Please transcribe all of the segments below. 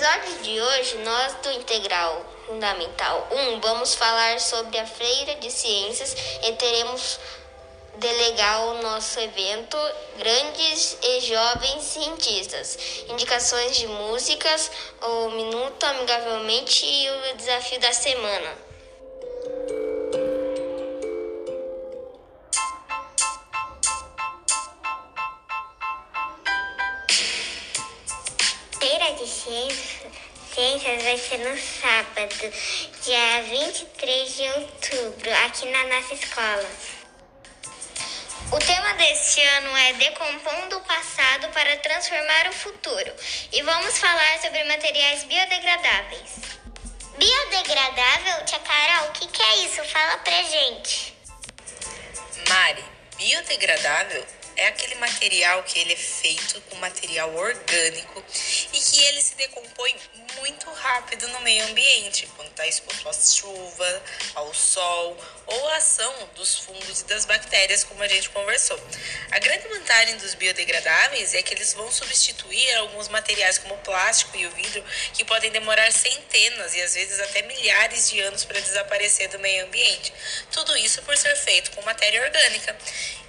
episódio de hoje, nós do Integral Fundamental 1 vamos falar sobre a Feira de Ciências e teremos delegar o nosso evento Grandes e Jovens Cientistas, indicações de músicas, o Minuto Amigavelmente e o Desafio da Semana. No sábado, dia 23 de outubro, aqui na nossa escola. O tema deste ano é Decompondo o Passado para Transformar o Futuro e vamos falar sobre materiais biodegradáveis. Biodegradável? Tia Carol, o que, que é isso? Fala pra gente. Mari, biodegradável é aquele material que ele é feito com material orgânico e que ele se decompõe muito rápido no meio ambiente, quando está exposto à chuva, ao sol ou à ação dos fungos e das bactérias, como a gente conversou. A grande vantagem dos biodegradáveis é que eles vão substituir alguns materiais como o plástico e o vidro que podem demorar centenas e às vezes até milhares de anos para desaparecer do meio ambiente. Tudo isso por ser feito com matéria orgânica.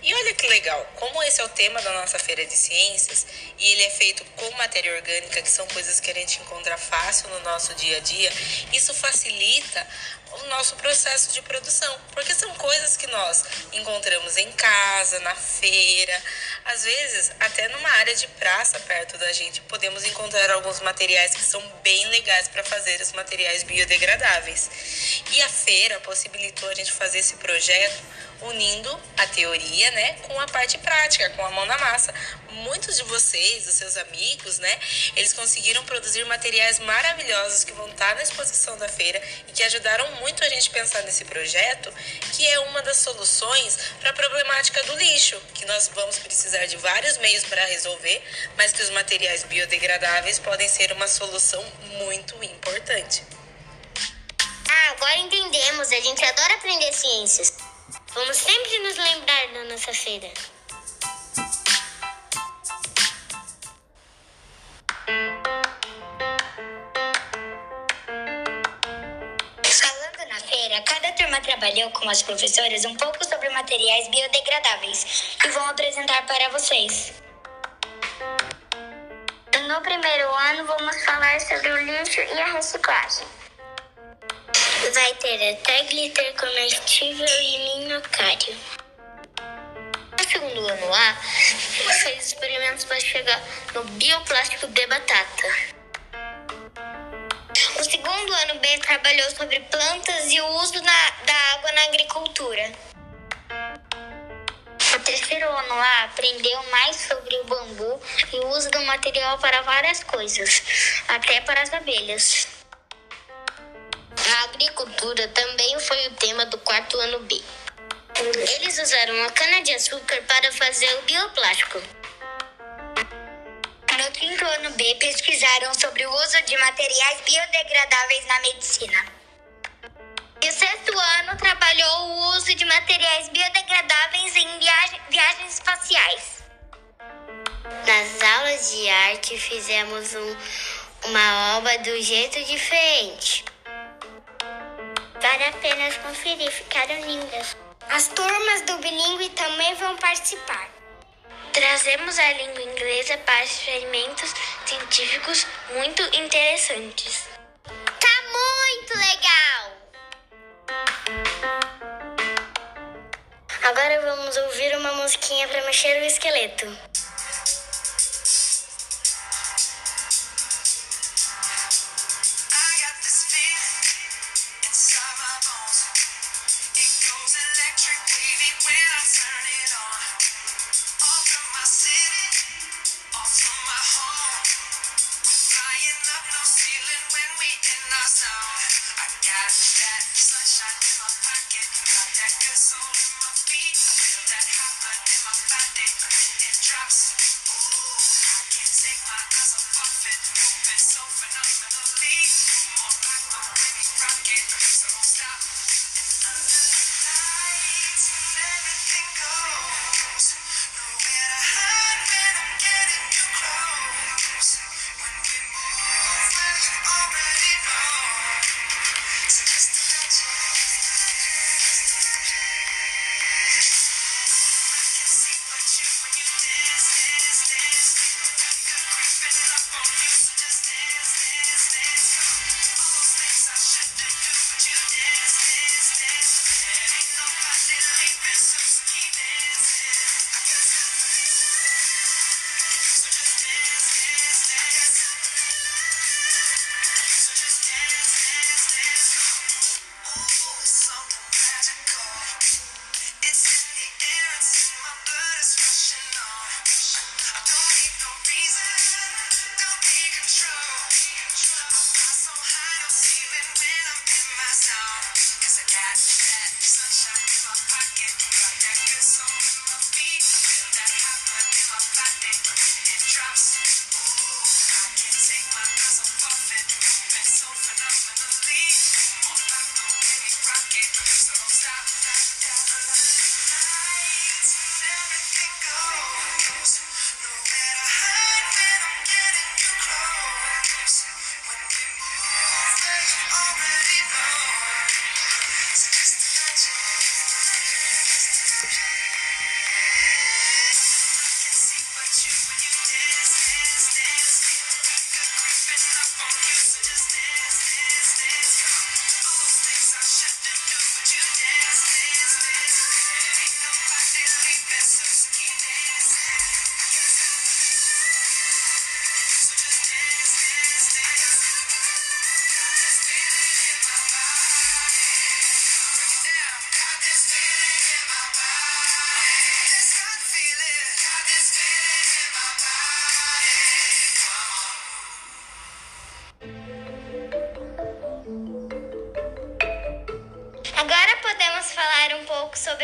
E olha que legal, como esse é o tema da nossa feira de ciências e ele é feito com matéria orgânica, que são coisas que a gente encontra fácil no nosso dia a dia, isso facilita o nosso processo de produção, porque são coisas que nós encontramos em casa, na feira, às vezes até numa área de praça perto da gente, podemos encontrar alguns materiais que são bem legais para fazer os materiais biodegradáveis. E a feira possibilitou a gente fazer esse projeto unindo a teoria, né, com a parte prática, com a mão na massa. Muitos de vocês, os seus amigos, né, eles conseguiram produzir materiais maravilhosos que vão estar na exposição da feira e que ajudaram muito a gente pensar nesse projeto, que é uma das soluções para a problemática do lixo, que nós vamos precisar de vários meios para resolver, mas que os materiais biodegradáveis podem ser uma solução muito importante. Ah, agora entendemos. A gente adora aprender ciências. Vamos sempre nos lembrar da nossa feira. Falando na feira, cada turma trabalhou com as professoras um pouco sobre materiais biodegradáveis que vão apresentar para vocês. No primeiro ano, vamos falar sobre o lixo e a reciclagem. Vai ter até glitter comestível e minhocário. No segundo ano A, fez experimentos para chegar no bioplástico de batata. O segundo ano B trabalhou sobre plantas e o uso na, da água na agricultura. O terceiro ano A aprendeu mais sobre o bambu e o uso do material para várias coisas, até para as abelhas. A agricultura também foi o tema do quarto ano B. Eles usaram a cana-de-açúcar para fazer o bioplástico. No quinto ano B, pesquisaram sobre o uso de materiais biodegradáveis na medicina. E o sexto ano trabalhou o uso de materiais biodegradáveis em viagem, viagens espaciais. Nas aulas de arte fizemos um, uma obra do jeito diferente. Vale a pena conferir, ficaram lindas. As turmas do bilíngue também vão participar. Trazemos a língua inglesa para experimentos científicos muito interessantes. Tá muito legal! Agora vamos ouvir uma musiquinha para mexer o esqueleto.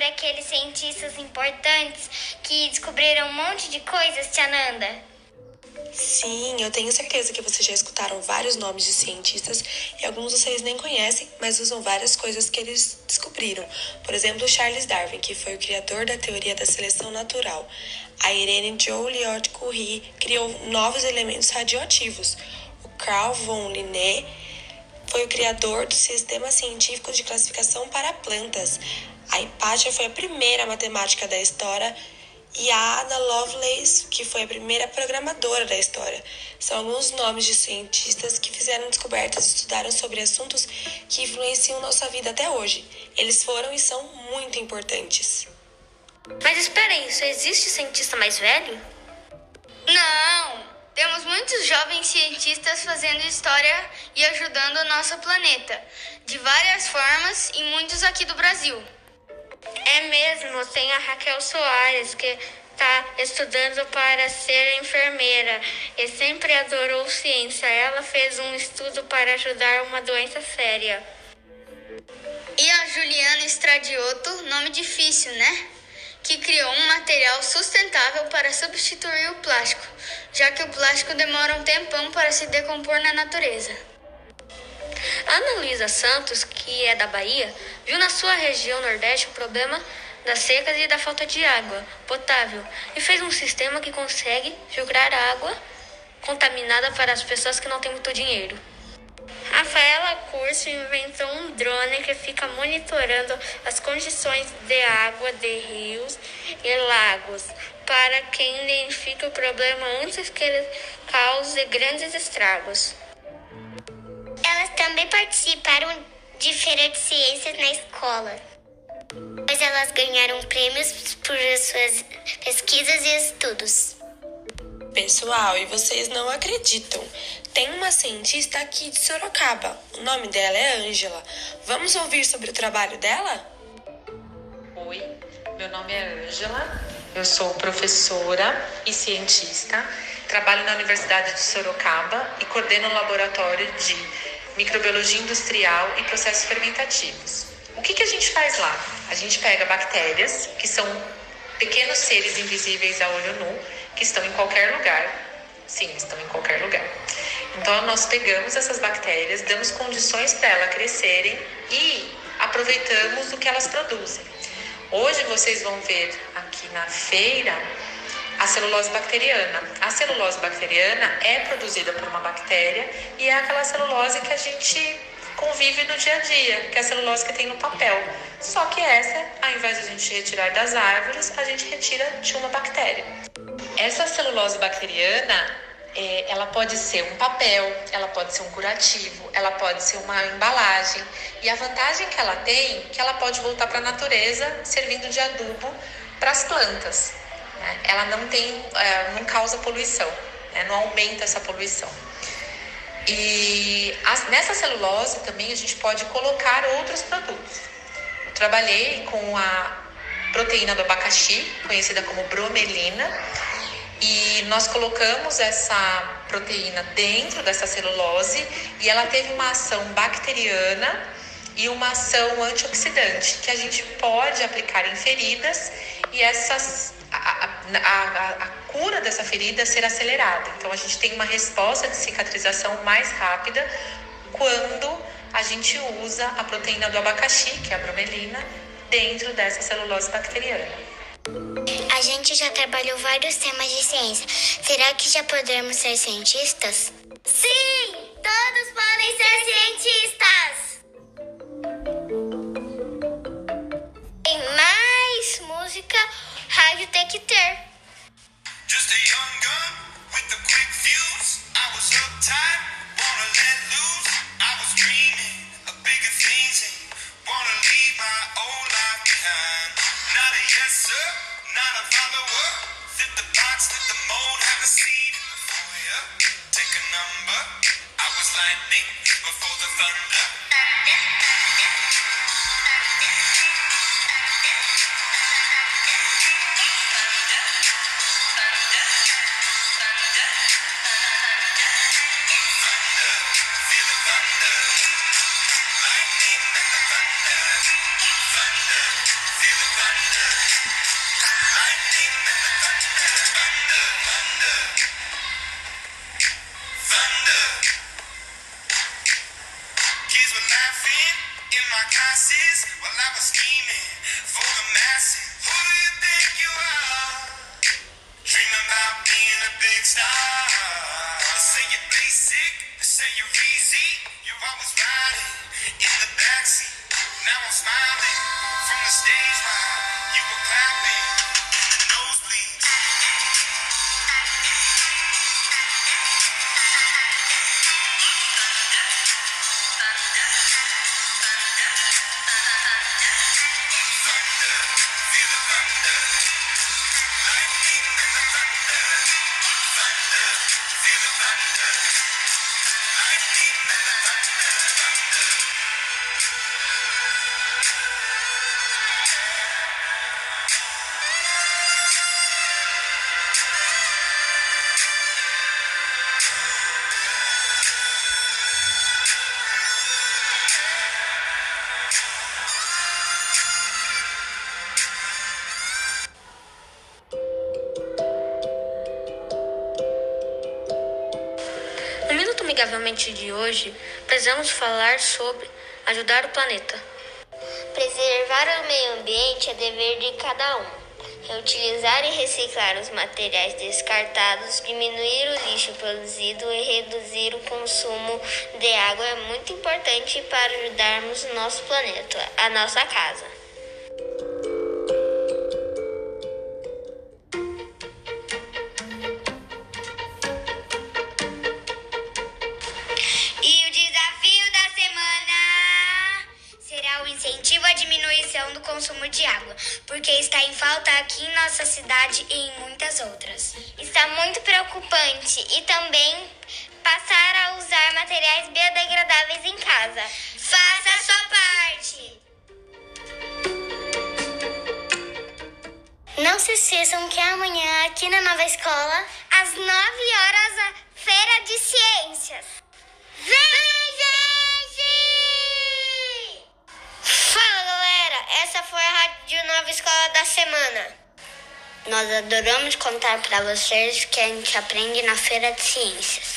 Aqueles cientistas importantes que descobriram um monte de coisas, Tia Nanda? Sim, eu tenho certeza que vocês já escutaram vários nomes de cientistas e alguns vocês nem conhecem, mas usam várias coisas que eles descobriram. Por exemplo, Charles Darwin, que foi o criador da teoria da seleção natural. A Irene Joliot-Curie criou novos elementos radioativos. O Carl von Linné foi o criador do sistema científico de classificação para plantas. A Hipátia foi a primeira matemática da história e a Ada Lovelace, que foi a primeira programadora da história. São alguns nomes de cientistas que fizeram descobertas e estudaram sobre assuntos que influenciam nossa vida até hoje. Eles foram e são muito importantes. Mas espera aí, só existe cientista mais velho? Não! Temos muitos jovens cientistas fazendo história e ajudando o nosso planeta, de várias formas e muitos aqui do Brasil. É mesmo, tem a Raquel Soares, que está estudando para ser enfermeira e sempre adorou ciência. Ela fez um estudo para ajudar uma doença séria. E a Juliana Estradioto, nome difícil, né? Que criou um material sustentável para substituir o plástico, já que o plástico demora um tempão para se decompor na natureza. Ana Luísa Santos, que é da Bahia, viu na sua região Nordeste o problema das secas e da falta de água potável e fez um sistema que consegue filtrar água contaminada para as pessoas que não têm muito dinheiro. Rafaela Curso inventou um drone que fica monitorando as condições de água de rios e lagos para quem identifica o problema antes que ele cause grandes estragos. Elas também participaram de feira de ciências na escola. Pois elas ganharam prêmios por suas pesquisas e estudos. Pessoal, e vocês não acreditam. Tem uma cientista aqui de Sorocaba. O nome dela é Ângela. Vamos ouvir sobre o trabalho dela? Oi, meu nome é Ângela. Eu sou professora e cientista. Trabalho na Universidade de Sorocaba e coordeno um laboratório de microbiologia industrial e processos fermentativos. O que, que a gente faz lá? A gente pega bactérias, que são pequenos seres invisíveis a olho nu, que estão em qualquer lugar. Sim, estão em qualquer lugar. Então, nós pegamos essas bactérias, damos condições para elas crescerem e aproveitamos o que elas produzem. Hoje vocês vão ver aqui na feira a celulose bacteriana. A celulose bacteriana é produzida por uma bactéria e é aquela celulose que a gente convive no dia a dia, que é a celulose que tem no papel. Só que essa, ao invés de a gente retirar das árvores, a gente retira de uma bactéria. Essa celulose bacteriana, é, ela pode ser um papel, ela pode ser um curativo, ela pode ser uma embalagem. E a vantagem que ela tem, que ela pode voltar para a natureza, servindo de adubo para as plantas. Né? Ela não tem, é, não causa poluição, né? não aumenta essa poluição. E as, nessa celulose também a gente pode colocar outros produtos. Eu trabalhei com a proteína do abacaxi, conhecida como bromelina, e nós colocamos essa proteína dentro dessa celulose e ela teve uma ação bacteriana e uma ação antioxidante que a gente pode aplicar em feridas e essas a, a, cura dessa ferida ser acelerada. Então, a gente tem uma resposta de cicatrização mais rápida quando a gente usa a proteína do abacaxi, que é a bromelina, dentro dessa celulose bacteriana. A gente já trabalhou vários temas de ciência. Será que já podemos ser cientistas? Sim! Todos podem ser cientistas! Tem mais música rádio tem que ter. Just a young gun with a quick fuse. I was uptight, wanna let loose. in your VZ, you're always riding in the backseat. Now I'm smiling. From the stage while you were clapping. Thunder, feel the thunder. Amigavelmente de hoje, precisamos falar sobre ajudar o planeta. Preservar o meio ambiente é dever de cada um. Reutilizar e reciclar os materiais descartados, diminuir o lixo produzido e reduzir o consumo de água é muito importante para ajudarmos o nosso planeta, a nossa casa. Aqui em nossa cidade e em muitas outras. Está muito preocupante e também passar a usar materiais biodegradáveis em casa. Faça a sua parte! Não se esqueçam que amanhã, aqui na nova escola, às 9 horas, a Feira de Ciências. Vem! Essa foi a Rádio Nova Escola da Semana. Nós adoramos contar para vocês que a gente aprende na Feira de Ciências.